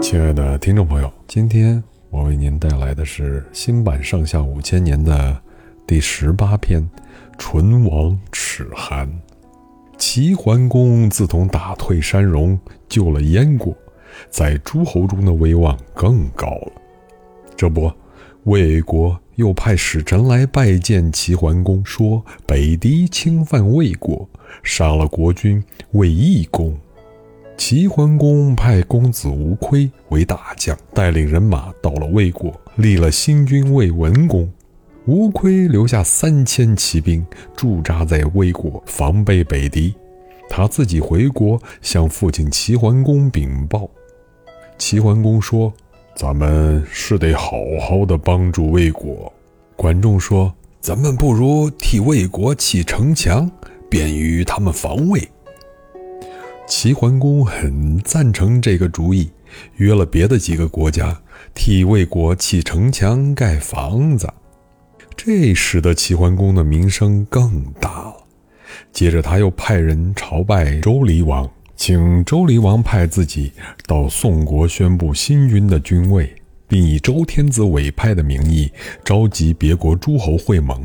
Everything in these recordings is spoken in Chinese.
亲爱的听众朋友，今天我为您带来的是新版《上下五千年》的第十八篇《唇亡齿寒》。齐桓公自从打退山戎，救了燕国，在诸侯中的威望更高了。这不，魏国又派使臣来拜见齐桓公，说北狄侵犯魏国，杀了国君魏懿公。齐桓公派公子无亏为大将，带领人马到了魏国，立了新君魏文公。无亏留下三千骑兵驻扎在魏国，防备北狄。他自己回国向父亲齐桓公禀报。齐桓公说：“咱们是得好好的帮助魏国。”管仲说：“咱们不如替魏国砌城墙，便于他们防卫。”齐桓公很赞成这个主意，约了别的几个国家替魏国砌城墙、盖房子，这使得齐桓公的名声更大了。接着，他又派人朝拜周厉王，请周厉王派自己到宋国宣布新君的君位，并以周天子委派的名义召集别国诸侯会盟。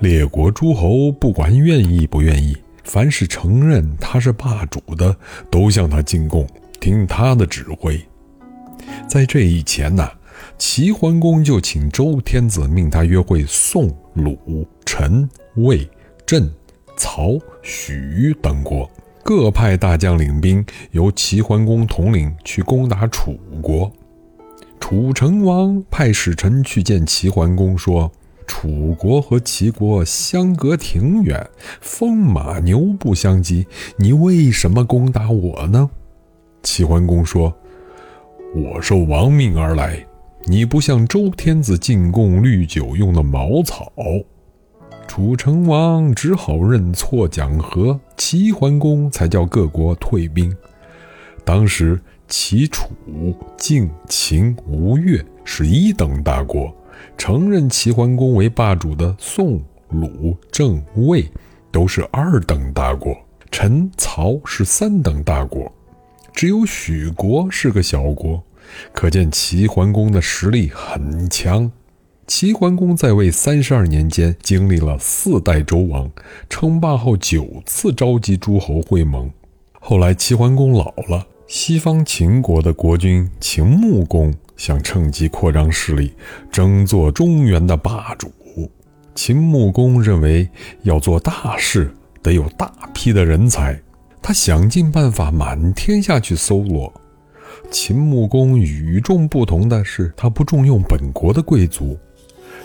列国诸侯不管愿意不愿意。凡是承认他是霸主的，都向他进贡，听他的指挥。在这以前呢，齐桓公就请周天子命他约会宋、鲁、陈、魏、郑、曹、许等国，各派大将领兵，由齐桓公统领去攻打楚国。楚成王派使臣去见齐桓公，说。楚国和齐国相隔挺远，风马牛不相及，你为什么攻打我呢？齐桓公说：“我受王命而来，你不向周天子进贡绿酒用的茅草。”楚成王只好认错讲和，齐桓公才叫各国退兵。当时齐、楚、晋、秦、吴越是一等大国。承认齐桓公为霸主的宋、鲁、郑、魏都是二等大国，陈、曹是三等大国，只有许国是个小国。可见齐桓公的实力很强。齐桓公在位三十二年间，经历了四代周王，称霸后九次召集诸侯会盟。后来齐桓公老了，西方秦国的国君秦穆公。想趁机扩张势力，争做中原的霸主。秦穆公认为要做大事，得有大批的人才。他想尽办法满天下去搜罗。秦穆公与众不同的是，他不重用本国的贵族，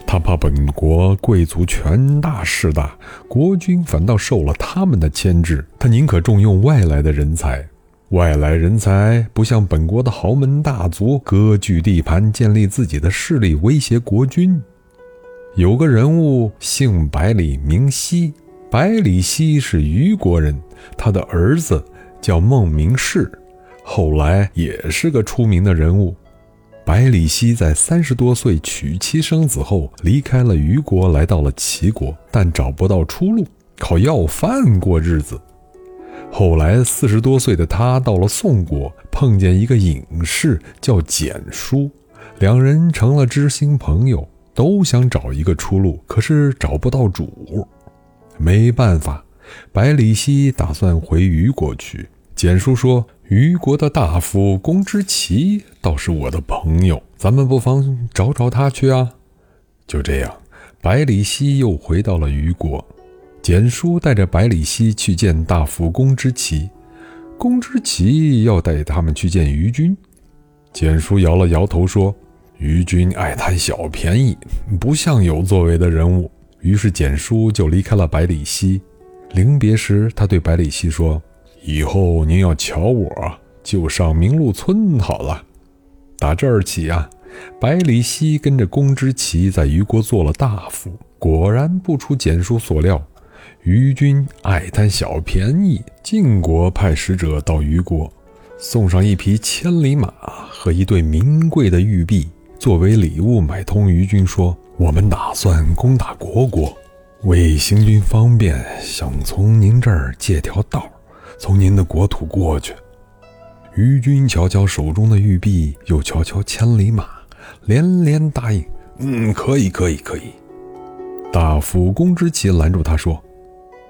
他怕本国贵族权大势大，国君反倒受了他们的牵制。他宁可重用外来的人才。外来人才不像本国的豪门大族割据地盘，建立自己的势力，威胁国君。有个人物姓百里，名奚。百里奚是虞国人，他的儿子叫孟明视，后来也是个出名的人物。百里奚在三十多岁娶妻生子后，离开了虞国，来到了齐国，但找不到出路，靠要饭过日子。后来，四十多岁的他到了宋国，碰见一个隐士叫简书，两人成了知心朋友，都想找一个出路，可是找不到主。没办法，百里奚打算回虞国去。简书说：“虞国的大夫公之奇倒是我的朋友，咱们不妨找找他去啊。”就这样，百里奚又回到了虞国。简叔带着百里奚去见大夫公之奇，公之奇要带他们去见于君。简叔摇了摇头说：“于君爱贪小便宜，不像有作为的人物。”于是简叔就离开了百里奚。临别时，他对百里奚说：“以后您要瞧我，就上明路村好了。”打这儿起啊，百里奚跟着公之奇在虞国做了大夫。果然不出简叔所料。虞君爱贪小便宜，晋国派使者到虞国，送上一匹千里马和一对名贵的玉璧作为礼物，买通虞君说：“我们打算攻打虢国，为行军方便，想从您这儿借条道，从您的国土过去。于军瞧瞧手中的玉璧，又瞧瞧千里马，连连答应：“嗯，可以，可以，可以。”大夫公之奇拦住他说：“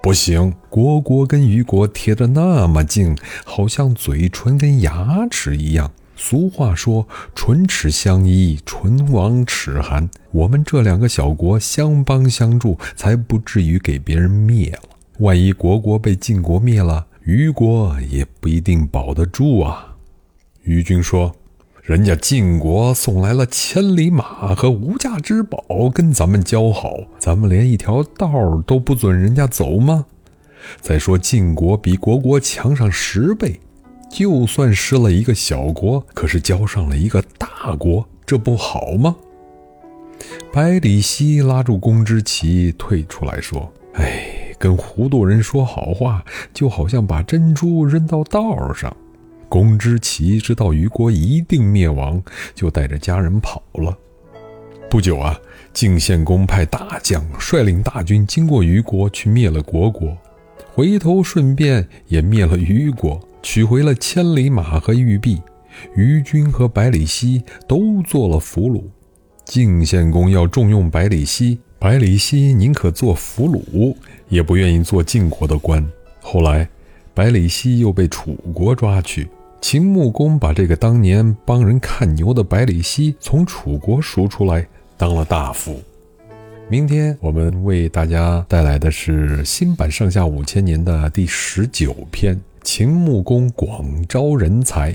不行，国国跟虞国贴得那么近，好像嘴唇跟牙齿一样。俗话说‘唇齿相依，唇亡齿寒’，我们这两个小国相帮相助，才不至于给别人灭了。万一国国被晋国灭了，”虞国也不一定保得住啊！虞军说：“人家晋国送来了千里马和无价之宝，跟咱们交好，咱们连一条道都不准人家走吗？再说晋国比国国强上十倍，就算失了一个小国，可是交上了一个大国，这不好吗？”百里奚拉住公之奇退出来说：“哎。”跟糊涂人说好话，就好像把珍珠扔到道上。公之奇知道虞国一定灭亡，就带着家人跑了。不久啊，晋献公派大将率领大军经过虞国，去灭了国国，回头顺便也灭了虞国，取回了千里马和玉璧。虞军和百里奚都做了俘虏。晋献公要重用百里奚。百里奚宁可做俘虏，也不愿意做晋国的官。后来，百里奚又被楚国抓去。秦穆公把这个当年帮人看牛的百里奚从楚国赎出来，当了大夫。明天我们为大家带来的是新版《上下五千年》的第十九篇：秦穆公广招人才。